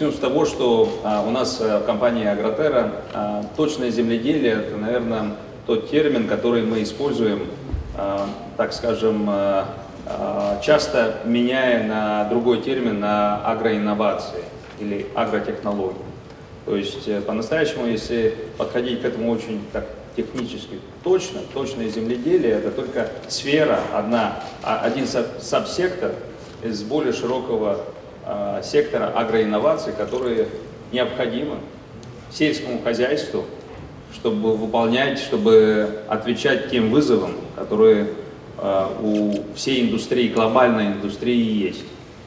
Начну с того, что а, у нас в компании Агротера а, точное земледелие – это, наверное, тот термин, который мы используем, а, так скажем, а, а, часто меняя на другой термин, на агроинновации или агротехнологии. То есть э, по-настоящему, если подходить к этому очень так технически точно, точное земледелие – это только сфера, одна, а, один сабсектор из более широкого э, сектора агроинноваций, которые необходимы сельскому хозяйству, чтобы выполнять, чтобы отвечать тем вызовам, которые э, у всей индустрии, глобальной индустрии есть.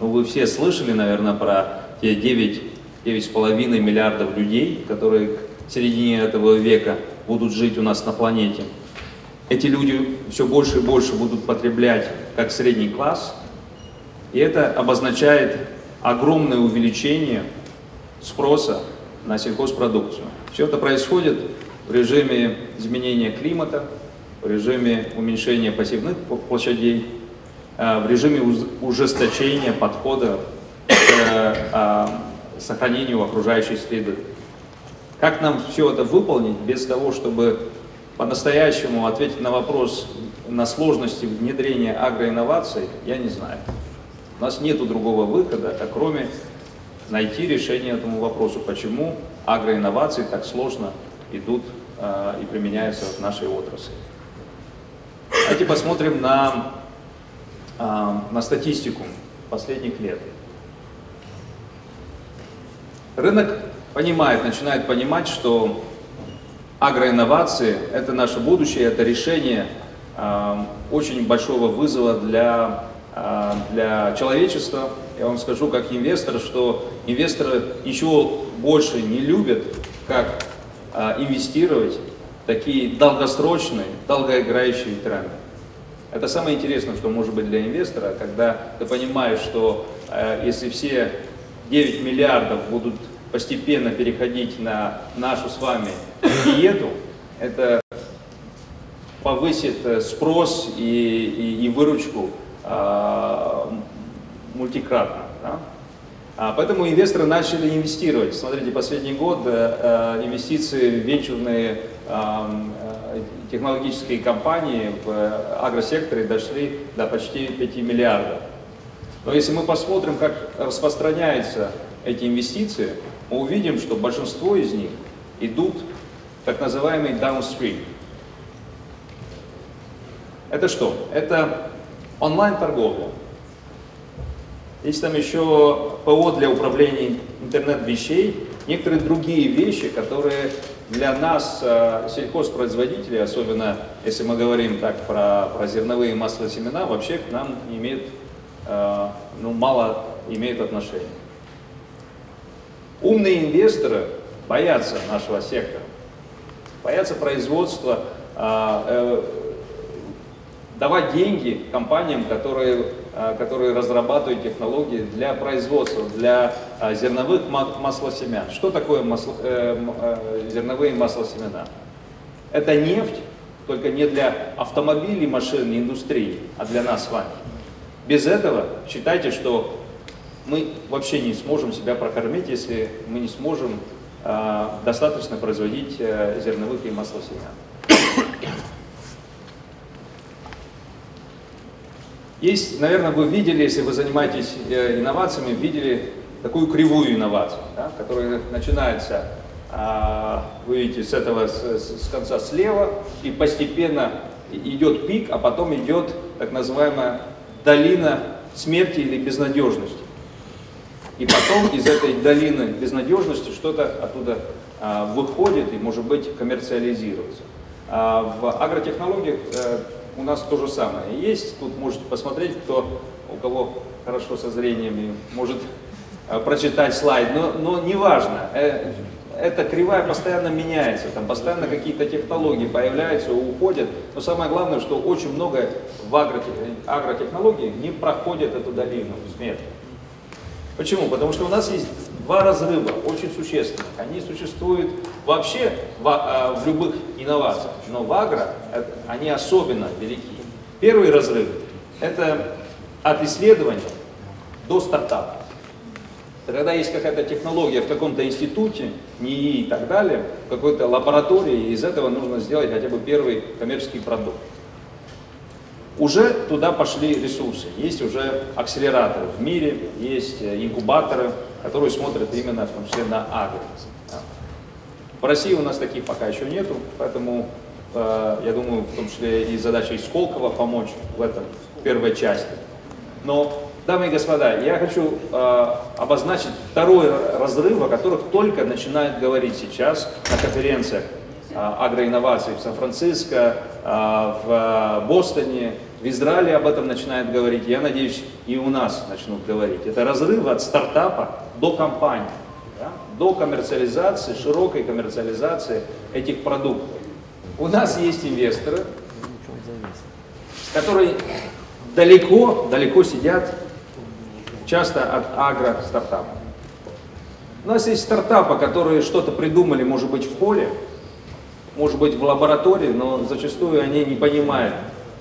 Ну, вы все слышали, наверное, про те 9, 9,5 миллиардов людей, которые к середине этого века будут жить у нас на планете. Эти люди все больше и больше будут потреблять как средний класс, и это обозначает огромное увеличение спроса на сельхозпродукцию. Все это происходит в режиме изменения климата, в режиме уменьшения пассивных площадей, э, в режиме ужесточения подхода к э, сохранению окружающей среды. Как нам все это выполнить без того, чтобы по-настоящему ответить на вопрос на сложности внедрения агроинноваций, я не знаю. У нас нет другого выхода, как кроме найти решение этому вопросу, почему агроинновации так сложно идут э, и применяются в нашей отрасли. Давайте посмотрим на, э, на статистику последних лет. Рынок понимает, начинает понимать, что агроинновации – это наше будущее, это решение э, очень большого вызова для а, для человечества. Я вам скажу как инвестор, что инвесторы ничего больше не любят, как а, инвестировать в такие долгосрочные, долгоиграющие тренды. Это самое интересное, что может быть для инвестора, когда ты понимаешь, что э, если все 9 миллиардов будут постепенно переходить на нашу с вами диету, это повысит э, спрос и, и, и выручку а, мультикратно. Да? А поэтому инвесторы начали инвестировать. Смотрите, последний год э, э, инвестиции в венчурные э, технологические компании в агросекторе дошли до почти 5 миллиардов. Но если мы посмотрим, как распространяются эти инвестиции, мы увидим, что большинство из них идут так называемый downstream. Это что? Это онлайн-торговля. Есть там еще ПО для управления интернет-вещей, некоторые другие вещи, которые для нас, э, сельхозпроизводителей, особенно если мы говорим так про, про зерновые масла семена, вообще к нам имеют, э, ну, мало имеют отношения. Умные инвесторы боятся нашего сектора, боятся производства, э, давать деньги компаниям, которые, а, которые разрабатывают технологии для производства, для а, зерновых маслосемян. Что такое масло, э, э, зерновые маслосемена? Это нефть, только не для автомобилей, машин, индустрии, а для нас с вами. Без этого считайте, что мы вообще не сможем себя прокормить, если мы не сможем э, достаточно производить э, зерновых и маслосемян. Есть, наверное, вы видели, если вы занимаетесь э, инновациями, видели такую кривую инновацию, да, которая начинается, а, вы видите, с этого, с, с конца слева, и постепенно идет пик, а потом идет так называемая долина смерти или безнадежности. И потом из этой долины безнадежности что-то оттуда а, выходит и, может быть, коммерциализируется. А в агротехнологиях э, у нас то же самое есть. Тут можете посмотреть, кто, у кого хорошо со зрением может э, прочитать слайд, но, но неважно. Э, эта кривая постоянно меняется, там постоянно какие-то технологии появляются, уходят. Но самое главное, что очень много в агротехнологии не проходят эту долину смерти. Почему? Потому что у нас есть два разрыва, очень существенных. Они существуют вообще в, а, в любых инновациях, но в агро они особенно велики. Первый разрыв – это от исследования до стартапа. Когда есть какая-то технология в каком-то институте, НИИ и так далее, в какой-то лаборатории, из этого нужно сделать хотя бы первый коммерческий продукт. Уже туда пошли ресурсы. Есть уже акселераторы в мире, есть э, инкубаторы, которые смотрят именно в том числе на агро. В России у нас таких пока еще нету, поэтому э, я думаю, в том числе и задача Сколково помочь в этом первой части. Но, дамы и господа, я хочу э, обозначить второй разрыв, о которых только начинают говорить сейчас на конференциях э, агроинноваций в Сан-Франциско, э, в Бостоне, в Израиле об этом начинают говорить, я надеюсь, и у нас начнут говорить. Это разрыв от стартапа до компании до коммерциализации, широкой коммерциализации этих продуктов. У нас есть инвесторы, которые далеко, далеко сидят, часто от агро-стартапов. У нас есть стартапы, которые что-то придумали, может быть, в поле, может быть, в лаборатории, но зачастую они не понимают,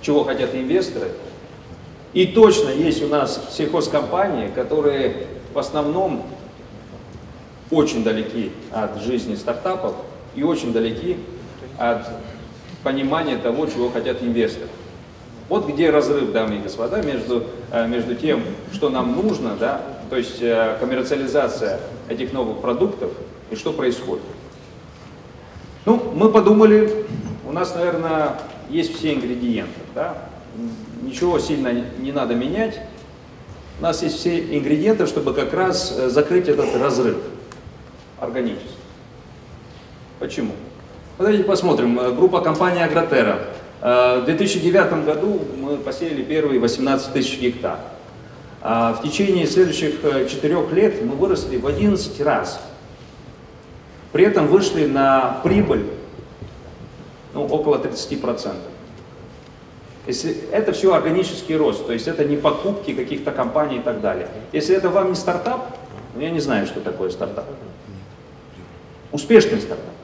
чего хотят инвесторы. И точно есть у нас сельхозкомпании, которые в основном очень далеки от жизни стартапов и очень далеки от понимания того, чего хотят инвесторы. Вот где разрыв, дамы и господа, между, э, между тем, что нам нужно, да, то есть э, коммерциализация этих новых продуктов и что происходит. Ну, мы подумали, у нас, наверное, есть все ингредиенты, да, ничего сильно не надо менять, у нас есть все ингредиенты, чтобы как раз э, закрыть этот разрыв органически. Почему? Давайте посмотрим. Э, группа компании Агротера. Э, в 2009 году мы посеяли первые 18 тысяч гектар. А в течение следующих э, четырех лет мы выросли в 11 раз. При этом вышли на прибыль ну, около 30%. Если это все органический рост, то есть это не покупки каких-то компаний и так далее. Если это вам не стартап, ну я не знаю, что такое стартап успешный стартап,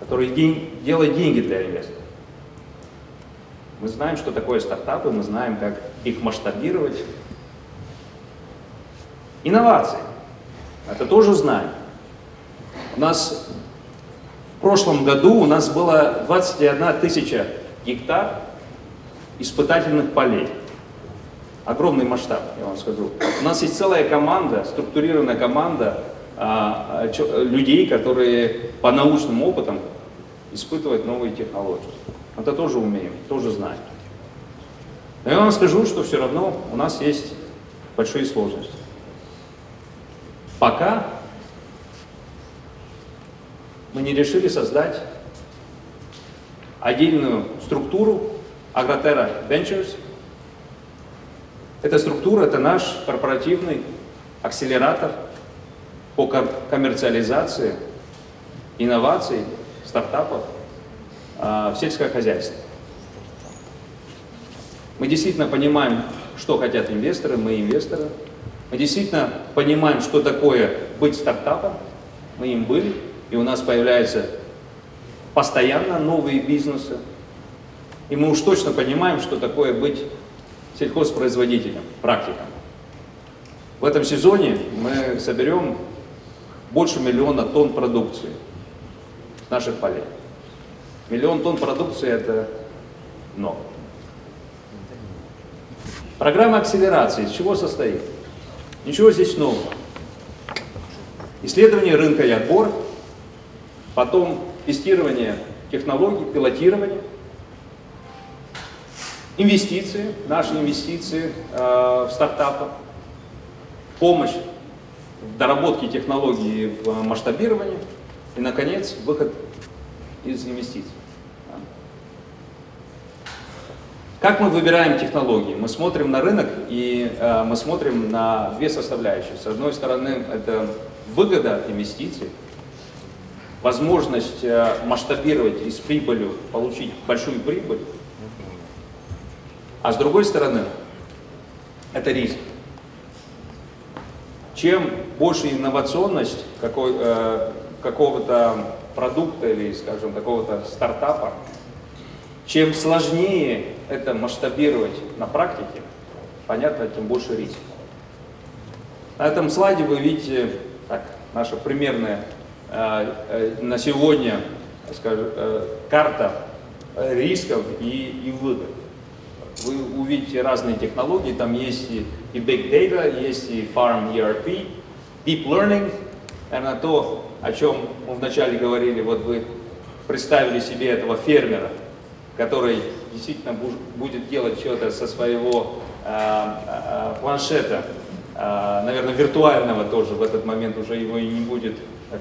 который день, делает деньги для инвесторов. Мы знаем, что такое стартапы, мы знаем, как их масштабировать. Инновации. Это тоже знаем. У нас в прошлом году у нас было 21 тысяча гектар испытательных полей. Огромный масштаб, я вам скажу. У нас есть целая команда, структурированная команда людей, которые по научным опытам испытывают новые технологии. Это тоже умеем, тоже знаем. Но я вам скажу, что все равно у нас есть большие сложности. Пока мы не решили создать отдельную структуру Агротера Ventures. Эта структура – это наш корпоративный акселератор – по коммерциализации инноваций, стартапов а, в сельское хозяйство. Мы действительно понимаем, что хотят инвесторы, мы инвесторы. Мы действительно понимаем, что такое быть стартапом. Мы им были, и у нас появляются постоянно новые бизнесы. И мы уж точно понимаем, что такое быть сельхозпроизводителем, практиком. В этом сезоне мы соберем больше миллиона тонн продукции с наших полей. Миллион тонн продукции это много. Программа акселерации из чего состоит? Ничего здесь нового. Исследование рынка и отбор, потом тестирование технологий, пилотирование, инвестиции, наши инвестиции э, в стартапы, помощь в доработке технологии в масштабировании и, наконец, выход из инвестиций. Как мы выбираем технологии? Мы смотрим на рынок и э, мы смотрим на две составляющие. С одной стороны, это выгода от инвестиций, возможность э, масштабировать и с прибылью получить большую прибыль. А с другой стороны, это риск чем больше инновационность какой, э, какого-то продукта или, скажем, какого-то стартапа, чем сложнее это масштабировать на практике, понятно, тем больше риск. На этом слайде вы видите так, наша примерная э, э, на сегодня, скажем, э, карта э, рисков и, и выгод. Вы увидите разные технологии, там есть и, и Big Data, есть и Farm ERP, Deep Learning, наверное, то, о чем мы вначале говорили, вот вы представили себе этого фермера, который действительно будет делать все это со своего э, планшета, э, наверное, виртуального тоже, в этот момент уже его и не будет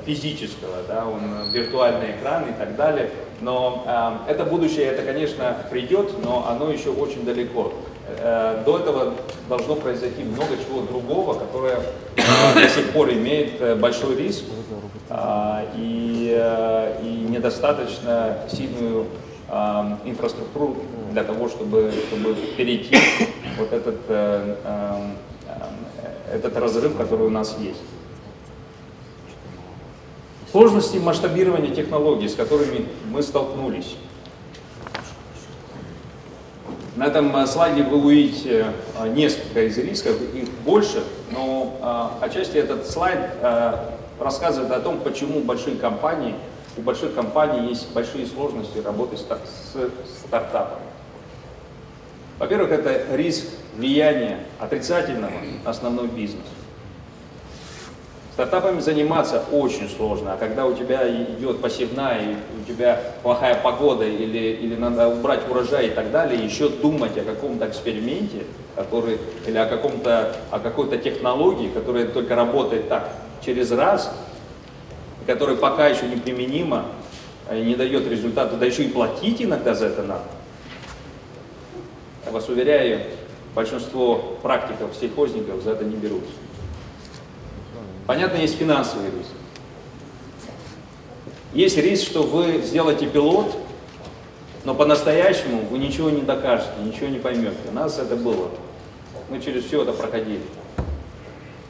физического, да, он виртуальный экран и так далее. Но э, это будущее, это, конечно, придет, но оно еще очень далеко. Э, до этого должно произойти много чего другого, которое э, до сих пор имеет э, большой риск и, и недостаточно сильную инфраструктуру для того, чтобы, чтобы перейти вот этот, этот разрыв, который у нас есть. Сложности масштабирования технологий, с которыми мы столкнулись. На этом э, слайде вы увидите э, несколько из рисков, их больше, но э, отчасти этот слайд рассказывает о том, почему большие компании, у больших компаний есть большие сложности работы с стартапами. Во-первых, это риск влияния отрицательного на основной бизнес. Стартапами заниматься очень сложно, а когда у тебя идет посевная, и у тебя плохая погода, или, или надо убрать урожай и так далее, еще думать о каком-то эксперименте, который, или о, каком-то, о какой-то технологии, которая только работает так, через раз, которая пока еще не применима, не дает результата, да еще и платить иногда за это надо. Я вас уверяю, большинство практиков, сельхозников за это не берутся. Понятно, есть финансовый риск. Есть риск, что вы сделаете пилот, но по-настоящему вы ничего не докажете, ничего не поймете. У нас это было. Мы через все это проходили.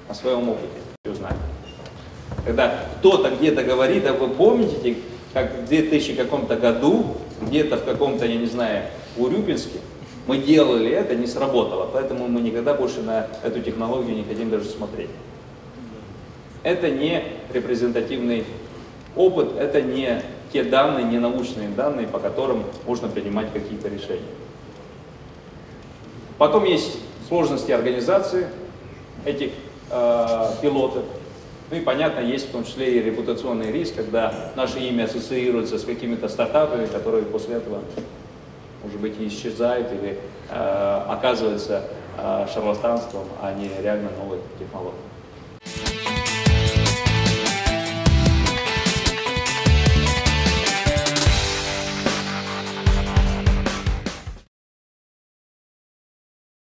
На своем опыте все знаем. Когда кто-то где-то говорит, а вы помните, как в 2000 каком-то году, где-то в каком-то, я не знаю, Урюпинске, мы делали это, не сработало, поэтому мы никогда больше на эту технологию не хотим даже смотреть. Это не репрезентативный опыт, это не те данные, не научные данные, по которым можно принимать какие-то решения. Потом есть сложности организации этих э, пилотов. Ну и понятно, есть в том числе и репутационный риск, когда наше имя ассоциируется с какими-то стартапами, которые после этого, может быть, исчезают или э, оказываются э, шарлатанством, а не реально новой технологией.